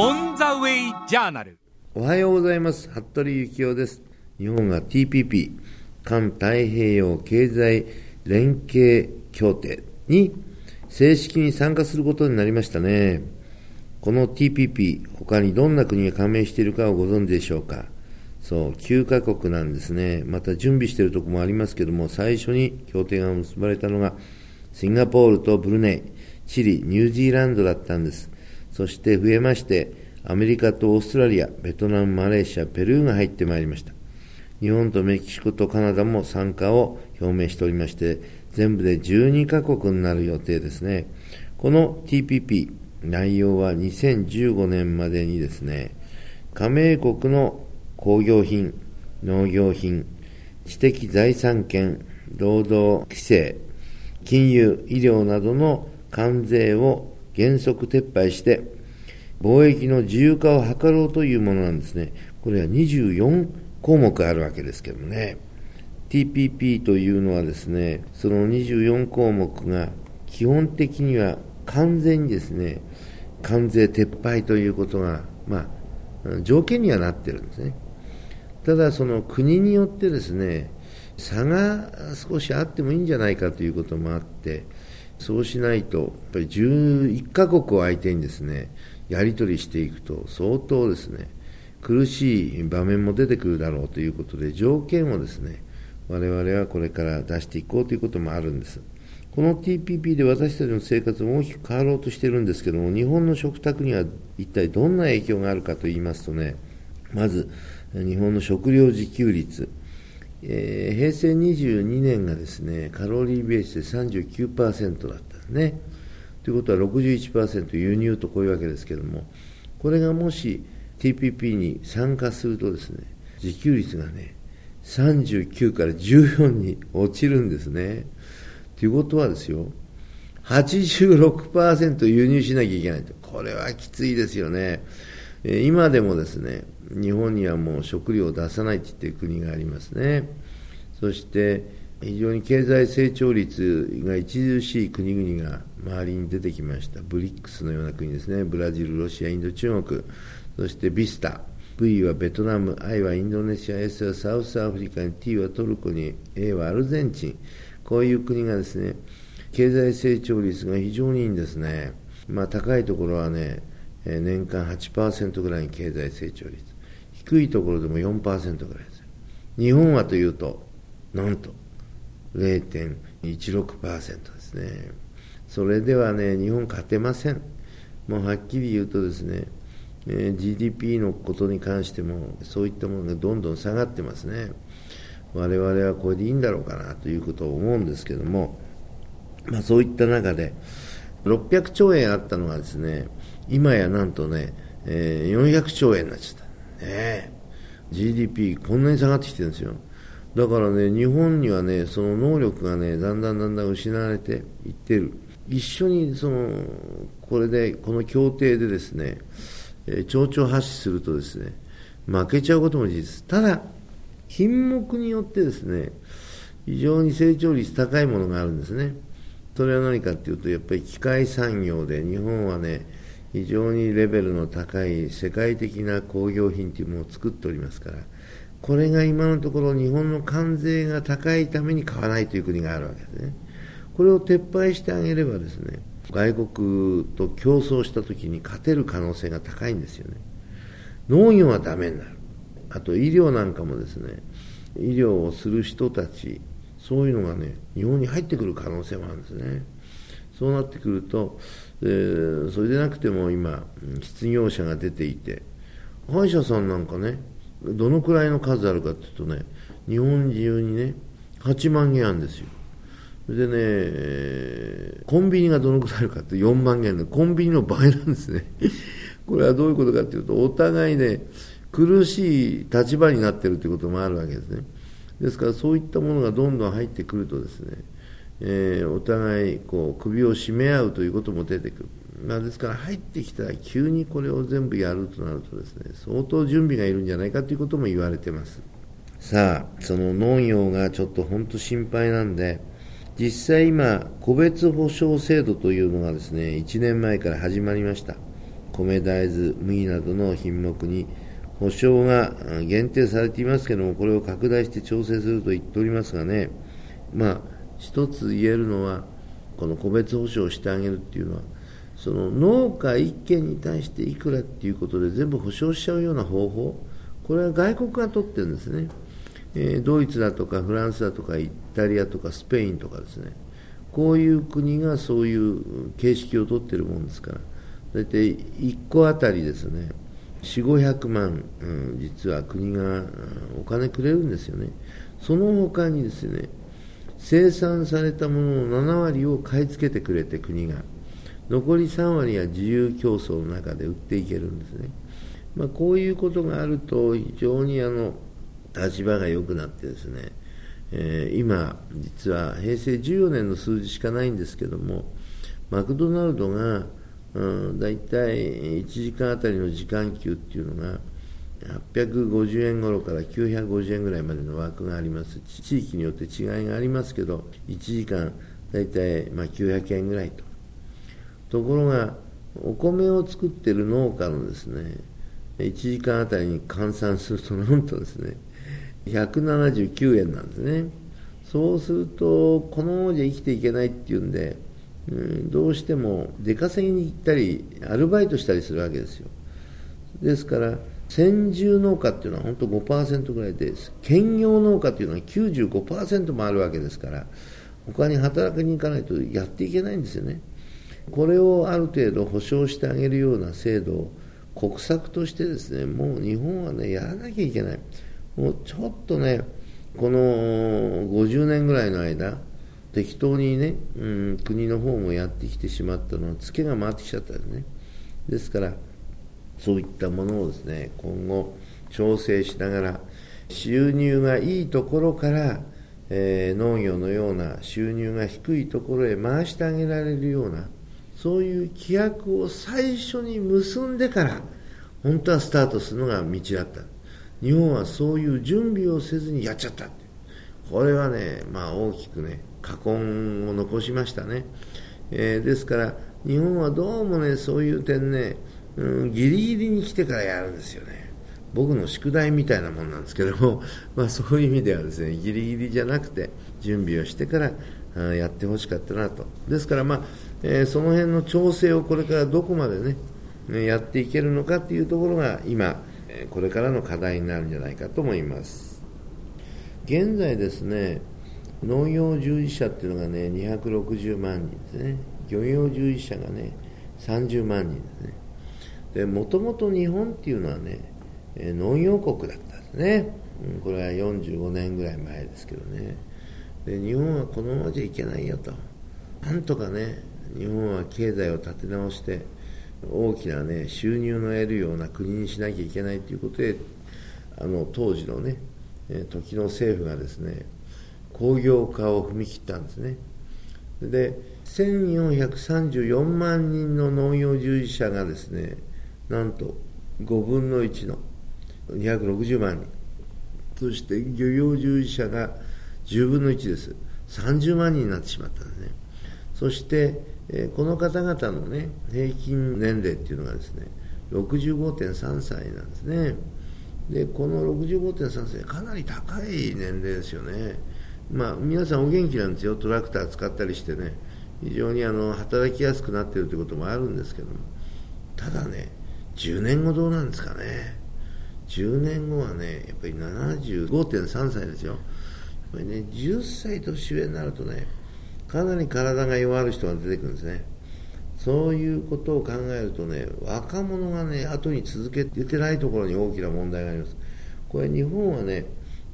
オン・ザ・ウェイ・ジャーナルおはようございます。服部幸男です。日本が TPP 環太平洋経済連携協定に正式に参加することになりましたね。この TPP 他にどんな国が加盟しているかをご存知でしょうか？そう9カ国なんですね。また準備しているところもありますけども最初に協定が結ばれたのがシンガポールとブルネイチリニュージーランドだったんです。そして増えまして、アメリカとオーストラリア、ベトナム、マレーシア、ペルーが入ってまいりました。日本とメキシコとカナダも参加を表明しておりまして、全部で12カ国になる予定ですね。この TPP、内容は2015年までにですね、加盟国の工業品、農業品、知的財産権、労働規制、金融、医療などの関税を原則撤廃して、貿易の自由化を図ろうというものなんですね。これは24項目あるわけですけどもね。TPP というのはですね、その24項目が基本的には完全にですね、関税撤廃ということが、まあ、条件にはなってるんですね。ただ、その国によってですね、差が少しあってもいいんじゃないかということもあって、そうしないと、やっぱり11カ国を相手にですね、やり取りしていくと相当ですね、苦しい場面も出てくるだろうということで、条件をですね、我々はこれから出していこうということもあるんです。この TPP で私たちの生活も大きく変わろうとしているんですけども、日本の食卓には一体どんな影響があるかと言いますとね、まず、日本の食料自給率、えー、平成22年がですね、カロリーベースで39%だったんですね。ということは61%輸入とこういうわけですけれども、これがもし TPP に参加するとですね、自給率がね、39から14に落ちるんですね。ということはですよ、86%輸入しなきゃいけないと。これはきついですよね。今でもですね、日本にはもう食料を出さないって言ってる国がありますね。そして、非常に経済成長率が著しい国々が周りに出てきました。ブリックスのような国ですね。ブラジル、ロシア、インド、中国。そしてビスタ。V はベトナム、I はインドネシア、S はサウスアフリカに、T はトルコに、A はアルゼンチン。こういう国がですね、経済成長率が非常にいいんですね。まあ高いところはね、年間8%ぐらいに経済成長率。低いところでも4%ぐらいです。日本はというと、なんと、0.16%ですね。それではね、日本勝てません。もうはっきり言うとですね、え、GDP のことに関しても、そういったものがどんどん下がってますね。我々はこれでいいんだろうかなということを思うんですけども、まあそういった中で、600兆円あったのがですね、今やなんとね、えー、400兆円になっちゃった。ね GDP こんなに下がってきてるんですよ。だからね、日本にはね、その能力がね、だんだんだんだん失われていってる。一緒にその、これで、この協定でですね、えー、町長発するとですね、負けちゃうことも事実。ただ、品目によってですね、非常に成長率高いものがあるんですね。それは何かっていうと、やっぱり機械産業で、日本はね、非常にレベルの高い世界的な工業品というものを作っておりますから、これが今のところ日本の関税が高いために買わないという国があるわけですね。これを撤廃してあげればですね、外国と競争した時に勝てる可能性が高いんですよね。農業はダメになる。あと医療なんかもですね、医療をする人たち、そういうのがね、日本に入ってくる可能性もあるんですね。そうなってくると、えー、それでなくても今、失業者が出ていて、歯医者さんなんかね、どのくらいの数あるかっていうとね、日本中にね、8万件あるんですよ。でね、コンビニがどのくらいあるかって4万件で、コンビニの倍なんですね。これはどういうことかっていうと、お互いね、苦しい立場になってるということもあるわけですね。ですからそういったものがどんどん入ってくるとですね、えー、お互いこう首を絞め合うということも出てくる。まあ、ですから入ってきたら急にこれを全部やるとなるとですね相当準備がいるんじゃないかということも言われてます。さあその農業がちょっと本当心配なんで実際今個別保証制度というのがですね1年前から始まりました。米、大豆、麦などの品目に保証が限定されていますけども、これを拡大して調整すると言っておりますがね、まあ、一つ言えるのは、この個別保証をしてあげるっていうのは、その農家1軒に対していくらっていうことで全部保証しちゃうような方法、これは外国が取ってるんですね。えー、ドイツだとかフランスだとかイタリアとかスペインとかですね、こういう国がそういう形式を取ってるもんですから、大体1個あたりですね、4、500万、うん、実は国がお金くれるんですよね。その他にですね、生産されたものの7割を買い付けてくれて国が、残り3割は自由競争の中で売っていけるんですね。まあ、こういうことがあると非常にあの立場が良くなってですね、えー、今、実は平成14年の数字しかないんですけども、マクドナルドがうん、大体1時間あたりの時間給っていうのが850円頃から950円ぐらいまでの枠があります地域によって違いがありますけど1時間大体まあ900円ぐらいとところがお米を作ってる農家のですね1時間あたりに換算するとなんとですね179円なんですね。そうするとこのままじゃ生きていけないっていうんでうん、どうしても出稼ぎに行ったりアルバイトしたりするわけですよ。ですから先住農家っていうのは本当5%ぐらいです兼業農家っていうのは95%もあるわけですから他に働きに行かないとやっていけないんですよね。これをある程度保障してあげるような制度を国策としてですねもう日本はねやらなきゃいけないもうちょっとねこの50年ぐらいの間適当にね、うん、国の方もやってきてしまったのは、ツケが回ってきちゃったんですね。ですから、そういったものをですね、今後、調整しながら、収入がいいところから、えー、農業のような収入が低いところへ回してあげられるような、そういう規約を最初に結んでから、本当はスタートするのが道だった。日本はそういう準備をせずにやっちゃったっ。これはね、まあ大きくね、禍根を残しましたね、えー、ですから日本はどうもねそういう点ね、うん、ギリギリに来てからやるんですよね僕の宿題みたいなもんなんですけども、まあ、そういう意味ではですねギリギリじゃなくて準備をしてからやってほしかったなとですから、まあえー、その辺の調整をこれからどこまでねやっていけるのかっていうところが今これからの課題になるんじゃないかと思います。現在ですね農業従事者っていうのがね260万人ですね。漁業従事者がね30万人ですね。でもともと日本っていうのはね農業国だったんですね、これは45年ぐらい前ですけどね。で日本はこのままじゃいけないよと。なんとかね日本は経済を立て直して大きなね収入の得るような国にしなきゃいけないということであの当時のね時の政府がですね工業化を踏み切ったんですね。で、1434万人の農業従事者がですね、なんと5分の1の260万人。そして漁業従事者が10分の1です。30万人になってしまったんですね。そして、えこの方々のね、平均年齢っていうのがですね、65.3歳なんですね。で、この65.3歳、かなり高い年齢ですよね。まあ、皆さんお元気なんですよ、トラクター使ったりしてね、非常にあの働きやすくなっているということもあるんですけども、ただね、10年後どうなんですかね、10年後はね、やっぱり75.3歳ですよ、やっぱりね、10歳年上になるとね、かなり体が弱る人が出てくるんですね。そういうことを考えるとね、若者がね、後に続けてないところに大きな問題があります。これ日本はね、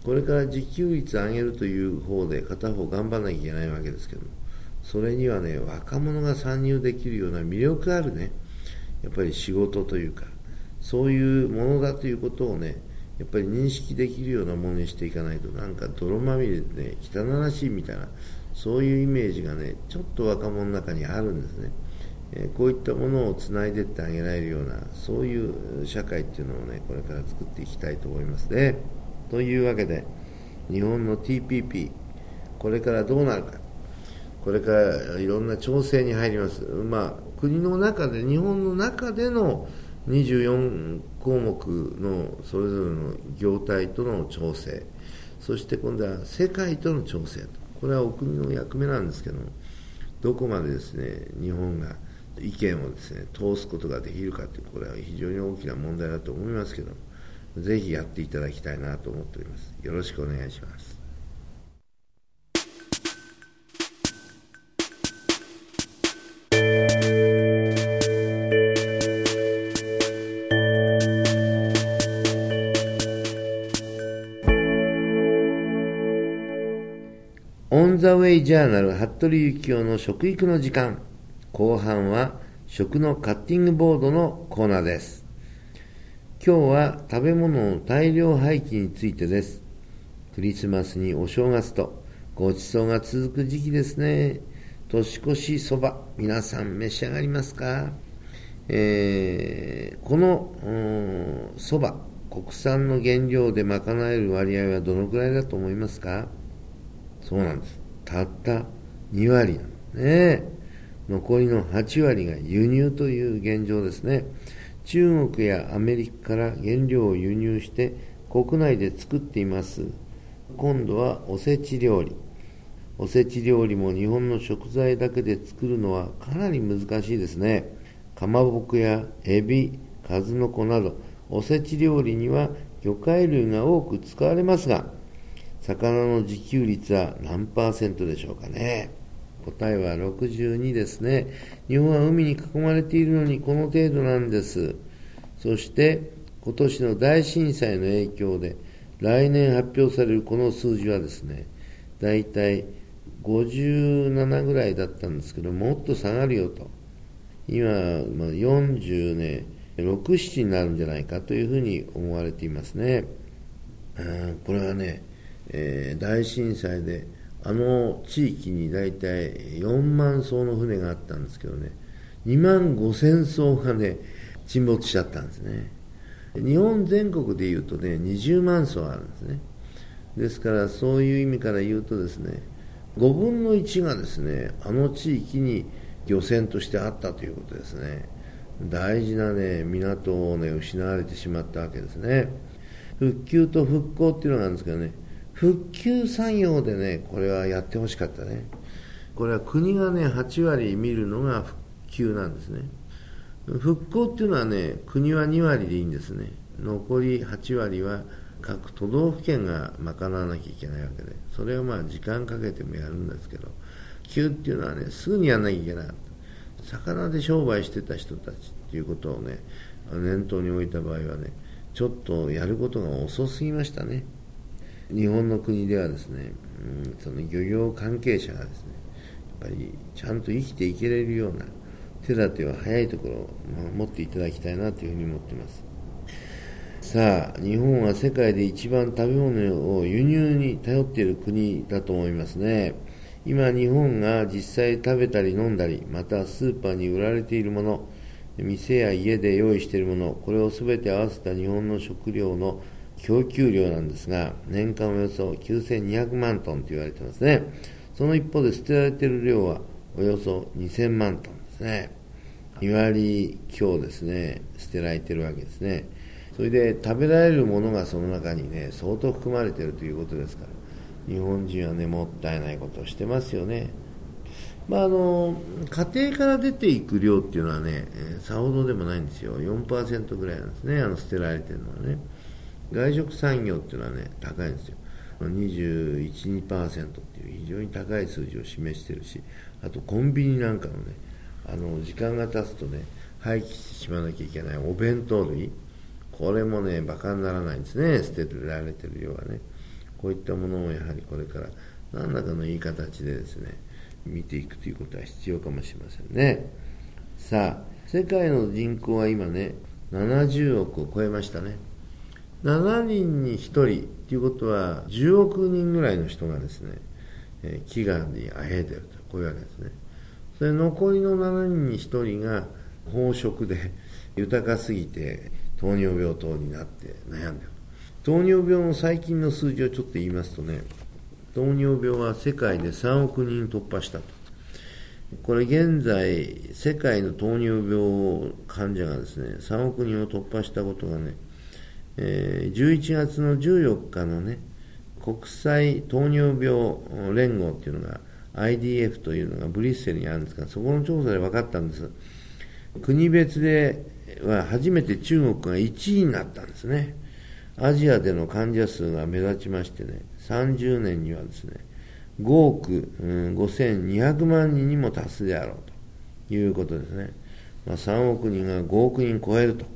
これから自給率上げるという方で片方頑張らなきゃいけないわけですけどもそれにはね若者が参入できるような魅力あるねやっぱり仕事というかそういうものだということをねやっぱり認識できるようなものにしていかないとなんか泥まみれでね汚らしいみたいなそういうイメージがねちょっと若者の中にあるんですね、えこういったものをつないでってあげられるようなそういう社会っていうのをねこれから作っていきたいと思いますね。というわけで日本の TPP これからどうなるか。これからいろんな調整に入ります。まあ国の中で日本の中での24項目のそれぞれの業態との調整。そして今度は世界との調整これはお国の役目なんですけどどこまでですね日本が意見をですね通すことができるかというこれは非常に大きな問題だと思いますけどぜひやっていただきたいなと思っております。よろしくお願いします。ジャーナル服部幸男の食育の時間。後半は食のカッティングボードのコーナーです。今日は食べ物の大量廃棄についてです。クリスマスにお正月とごちそうが続く時期ですね。年越しそば皆さん召し上がりますか、えー、このそば国産の原料で賄える割合はどのくらいだと思いますか？そうなんです。たった2割なのね。残りの8割が輸入という現状ですね。中国やアメリカから原料を輸入して国内で作っています。今度はおせち料理。おせち料理も日本の食材だけで作るのはかなり難しいですね。かまぼこやエビ、数の子など、おせち料理には魚介類が多く使われますが、魚の自給率は何パーセントでしょうかね。答えは62ですね。日本は海に囲まれているのにこの程度なんです。そして今年の大震災の影響で来年発表されるこの数字はですね、だいたい57ぐらいだったんですけど、もっと下がるよと。今、まあ、40ね、6、7になるんじゃないかというふうに思われていますね。これはね、えー、大震災であの地域に大体4万艘の船があったんですけどね2万5千艘がね沈没しちゃったんですね。日本全国でいうとね20万艘あるんですね。ですからそういう意味から言うとですね5分の1がですねあの地域に漁船としてあったということですね。大事なね港をね失われてしまったわけですね。復旧と復興っていうのがあるんですけどね復旧作業でね、これはやってほしかったね。これは国がね、8割見るのが復旧なんですね。復興っていうのはね、国は2割でいいんですね。残り8割は各都道府県が賄わなきゃいけないわけで、それをまあ時間かけてもやるんですけど、急っていうのはね、すぐにやんなきゃいけない。魚で商売してた人たちっていうことをね、念頭に置いた場合はね、ちょっとやることが遅すぎましたね。日本の国ではですね、うん、その漁業関係者がですね、やっぱりちゃんと生きていけれるような手立ては早いところを持っていただきたいなというふうに思っています。さあ、日本は世界で一番食べ物を輸入に頼っている国だと思いますね。今、日本が実際食べたり飲んだり、またスーパーに売られているもの、店や家で用意しているもの、これを全て合わせた日本の食料の供給量なんですが、年間およそ9200万トンと言われてますね。その一方で捨てられている量はおよそ2000万トンですね。2割強ですね、捨てられているわけですね。それで食べられるものがその中にね、相当含まれているということですから、日本人はね、もったいないことをしてますよね。まあ、あの家庭から出ていく量っていうのはね、さほどでもないんですよ、4%ぐらいなんですね、あの捨てられてるのはね。外食産業っていうのはね、高いんですよ。21、2%っていう非常に高い数字を示してるし、あとコンビニなんかのね、あの、時間が経つとね、廃棄してしまわなきゃいけないお弁当類、これもね、馬鹿にならないんですね、捨てられてる量はね。こういったものをやはりこれから何らかのいい形でですね、見ていくということは必要かもしれませんね。さあ、世界の人口は今ね、70億を超えましたね。7人に1人っていうことは10億人ぐらいの人がですね、えー、飢餓にあえいでるとこういうわけですね。それ残りの7人に1人が飽食で豊かすぎて糖尿病等になって悩んでる糖尿病の最近の数字をちょっと言いますとね糖尿病は世界で3億人突破したと。これ現在、世界の糖尿病患者がですね、3億人を突破したことがね、えー、11月の14日のね、国際糖尿病連合っていうのが、IDF というのがブリッセルにあるんですが、そこの調査で分かったんです。国別では初めて中国が1位になったんですね。アジアでの患者数が目立ちましてね、30年にはですね、5億、うん、5200万人にも達すであろうということですね。まあ、3億人が5億人超えると。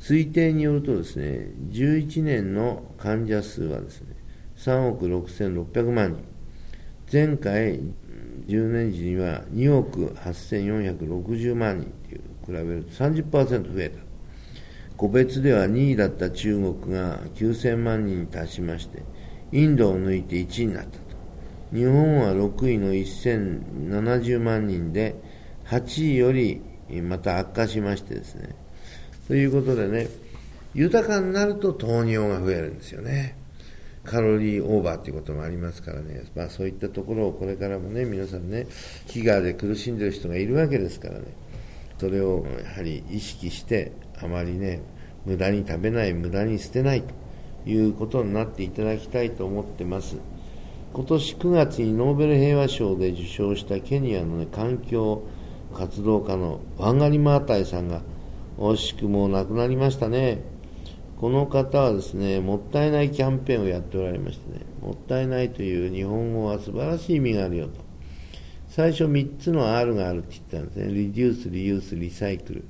推定によるとですね、11年の患者数はですね、3億6600万人。前回10年時には2億8460万人という比べると30%増えた。個別では2位だった中国が9000万人に達しまして、インドを抜いて1位になったと。日本は6位の1070万人で、8位よりまた悪化しましてですね。ということでね、豊かになると糖尿が増えるんですよね。カロリーオーバーということもありますからね、まあ、そういったところをこれからもね、皆さんね、飢餓で苦しんでる人がいるわけですからね、それをやはり意識して、あまりね、無駄に食べない、無駄に捨てないということになっていただきたいと思ってます。今年9月にノーベル平和賞で受賞したケニアの、ね、環境活動家のワンガリ・マータイさんが惜しくも亡くなりましたね。この方はですね、もったいないキャンペーンをやっておられましてね、もったいないという日本語は素晴らしい意味があるよと。最初3つの R があるって言ったんですね。リデュース、リユース、リサイクル。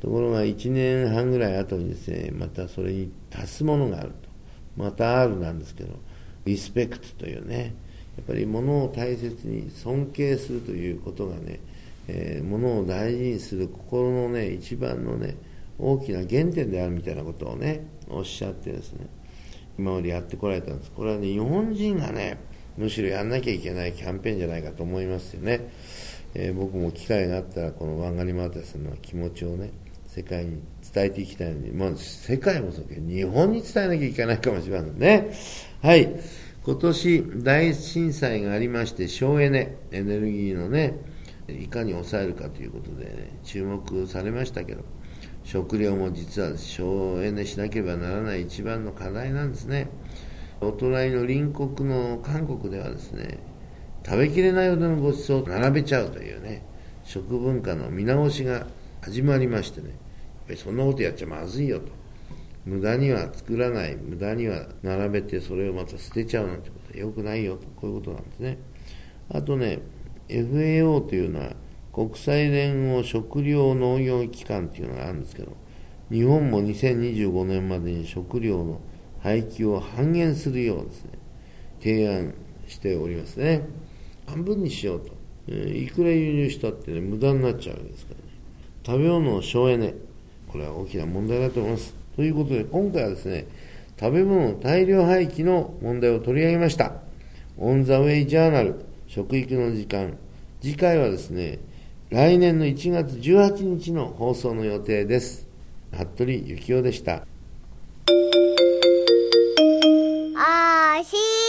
ところが1年半ぐらい後にですね、またそれに足すものがあると。また R なんですけど、リスペクトというね、やっぱり物を大切に尊敬するということがね、えー、物を大事にする心のね、一番のね、大きな原点であるみたいなことをね、おっしゃってですね、今までやってこられたんです。これはね、日本人がね、むしろやんなきゃいけないキャンペーンじゃないかと思いますよね。えー、僕も機会があったら、このワンガリマータさんの気持ちをね、世界に伝えていきたいのに、まあ、世界もそうけど、日本に伝えなきゃいけないかもしれませんね。はい。今年大震災がありまして、省エネ、エネルギーのね、いかに抑えるかということで、ね、注目されましたけど、食料も実は省エネしなければならない一番の課題なんですね。お隣の隣国の韓国ではですね、食べきれないほどのごちそうを並べちゃうというね、食文化の見直しが始まりましてね、そんなことやっちゃまずいよと。無駄には作らない、無駄には並べてそれをまた捨てちゃうなんてことは良くないよと、こういうことなんですね。あとね、FAO というのは国際連合食糧農業機関っていうのがあるんですけど、日本も2025年までに食料の廃棄を半減するようですね、提案しておりますね。半分にしようと。えー、いくら輸入したってね、無駄になっちゃうわけですからね。食べ物の省エネ。これは大きな問題だと思います。ということで、今回はですね、食べ物の大量廃棄の問題を取り上げました。オン・ザ・ウェイ・ジャーナル、食育の時間。次回はですね、来年の1月18日の放送の予定です。服部幸男でした。おーし